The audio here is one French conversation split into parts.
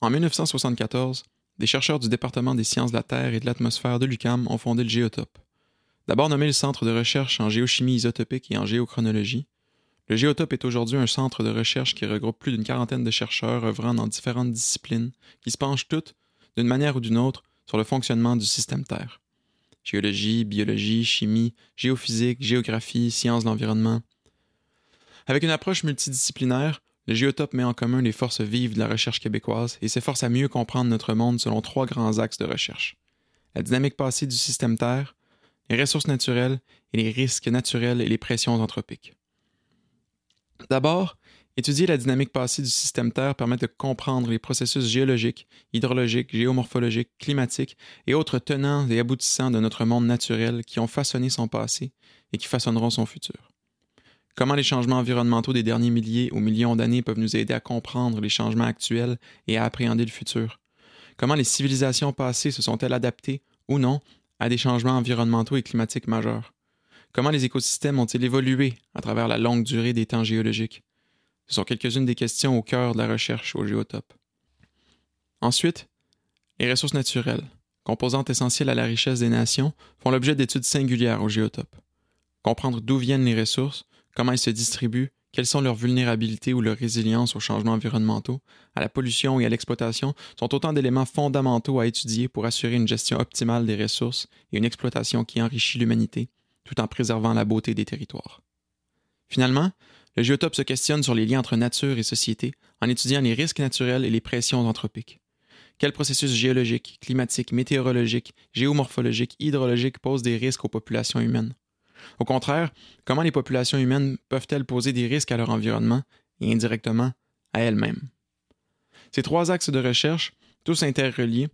En 1974, des chercheurs du département des sciences de la Terre et de l'atmosphère de l'UCAM ont fondé le Géotope. D'abord nommé le Centre de recherche en géochimie isotopique et en géochronologie, le Géotope est aujourd'hui un centre de recherche qui regroupe plus d'une quarantaine de chercheurs œuvrant dans différentes disciplines qui se penchent toutes, d'une manière ou d'une autre, sur le fonctionnement du système Terre. Géologie, biologie, chimie, géophysique, géographie, sciences de l'environnement. Avec une approche multidisciplinaire, le Géotope met en commun les forces vives de la recherche québécoise et s'efforce à mieux comprendre notre monde selon trois grands axes de recherche. La dynamique passée du système Terre, les ressources naturelles et les risques naturels et les pressions anthropiques. D'abord, étudier la dynamique passée du système Terre permet de comprendre les processus géologiques, hydrologiques, géomorphologiques, climatiques et autres tenants et aboutissants de notre monde naturel qui ont façonné son passé et qui façonneront son futur. Comment les changements environnementaux des derniers milliers ou millions d'années peuvent nous aider à comprendre les changements actuels et à appréhender le futur? Comment les civilisations passées se sont-elles adaptées, ou non, à des changements environnementaux et climatiques majeurs? Comment les écosystèmes ont-ils évolué à travers la longue durée des temps géologiques? Ce sont quelques-unes des questions au cœur de la recherche au géotope. Ensuite, les ressources naturelles, composantes essentielles à la richesse des nations, font l'objet d'études singulières au géotope. Comprendre d'où viennent les ressources, comment elles se distribuent, quelles sont leurs vulnérabilités ou leur résilience aux changements environnementaux, à la pollution et à l'exploitation sont autant d'éléments fondamentaux à étudier pour assurer une gestion optimale des ressources et une exploitation qui enrichit l'humanité, tout en préservant la beauté des territoires. Finalement, le géotope se questionne sur les liens entre nature et société en étudiant les risques naturels et les pressions anthropiques. Quels processus géologiques, climatiques, météorologiques, géomorphologiques, hydrologiques posent des risques aux populations humaines? Au contraire, comment les populations humaines peuvent-elles poser des risques à leur environnement et indirectement à elles-mêmes? Ces trois axes de recherche, tous interreliés,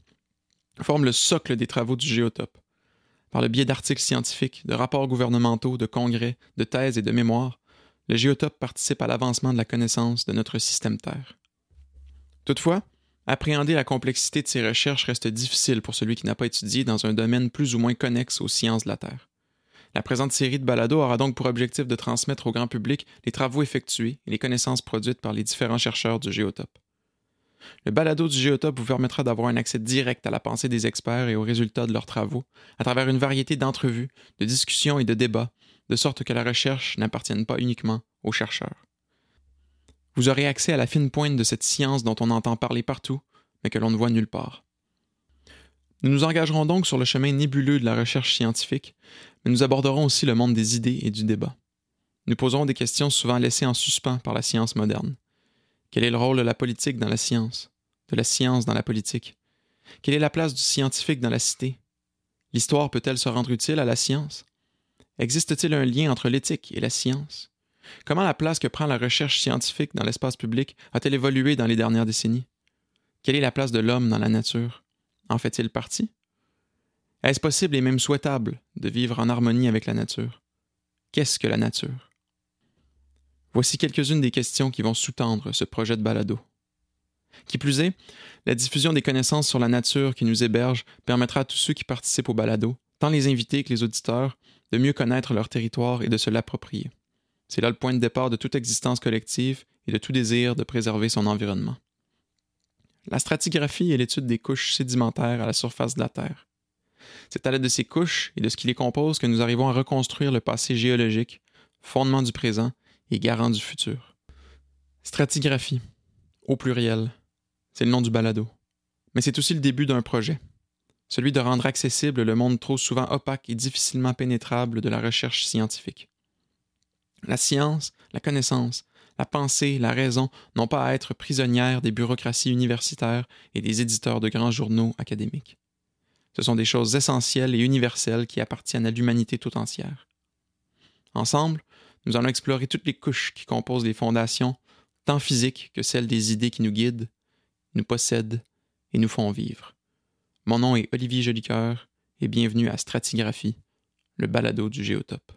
forment le socle des travaux du géotope. Par le biais d'articles scientifiques, de rapports gouvernementaux, de congrès, de thèses et de mémoires, le géotope participe à l'avancement de la connaissance de notre système Terre. Toutefois, appréhender la complexité de ces recherches reste difficile pour celui qui n'a pas étudié dans un domaine plus ou moins connexe aux sciences de la Terre. La présente série de balados aura donc pour objectif de transmettre au grand public les travaux effectués et les connaissances produites par les différents chercheurs du géotope. Le balado du géotope vous permettra d'avoir un accès direct à la pensée des experts et aux résultats de leurs travaux, à travers une variété d'entrevues, de discussions et de débats, de sorte que la recherche n'appartienne pas uniquement aux chercheurs. Vous aurez accès à la fine pointe de cette science dont on entend parler partout, mais que l'on ne voit nulle part. Nous nous engagerons donc sur le chemin nébuleux de la recherche scientifique, mais nous aborderons aussi le monde des idées et du débat. Nous poserons des questions souvent laissées en suspens par la science moderne. Quel est le rôle de la politique dans la science, de la science dans la politique? Quelle est la place du scientifique dans la cité? L'histoire peut-elle se rendre utile à la science? Existe-t-il un lien entre l'éthique et la science? Comment la place que prend la recherche scientifique dans l'espace public a-t-elle évolué dans les dernières décennies? Quelle est la place de l'homme dans la nature? En fait-il partie? Est-ce possible et même souhaitable de vivre en harmonie avec la nature? Qu'est-ce que la nature? Voici quelques-unes des questions qui vont sous-tendre ce projet de balado. Qui plus est, la diffusion des connaissances sur la nature qui nous héberge permettra à tous ceux qui participent au balado, tant les invités que les auditeurs, de mieux connaître leur territoire et de se l'approprier. C'est là le point de départ de toute existence collective et de tout désir de préserver son environnement. La stratigraphie est l'étude des couches sédimentaires à la surface de la Terre. C'est à l'aide de ces couches et de ce qui les compose que nous arrivons à reconstruire le passé géologique, fondement du présent et garant du futur. Stratigraphie, au pluriel, c'est le nom du balado. Mais c'est aussi le début d'un projet, celui de rendre accessible le monde trop souvent opaque et difficilement pénétrable de la recherche scientifique. La science, la connaissance, la pensée, la raison n'ont pas à être prisonnières des bureaucraties universitaires et des éditeurs de grands journaux académiques. Ce sont des choses essentielles et universelles qui appartiennent à l'humanité tout entière. Ensemble, nous allons explorer toutes les couches qui composent les fondations, tant physiques que celles des idées qui nous guident, nous possèdent et nous font vivre. Mon nom est Olivier Jolicoeur et bienvenue à Stratigraphie, le balado du géotope.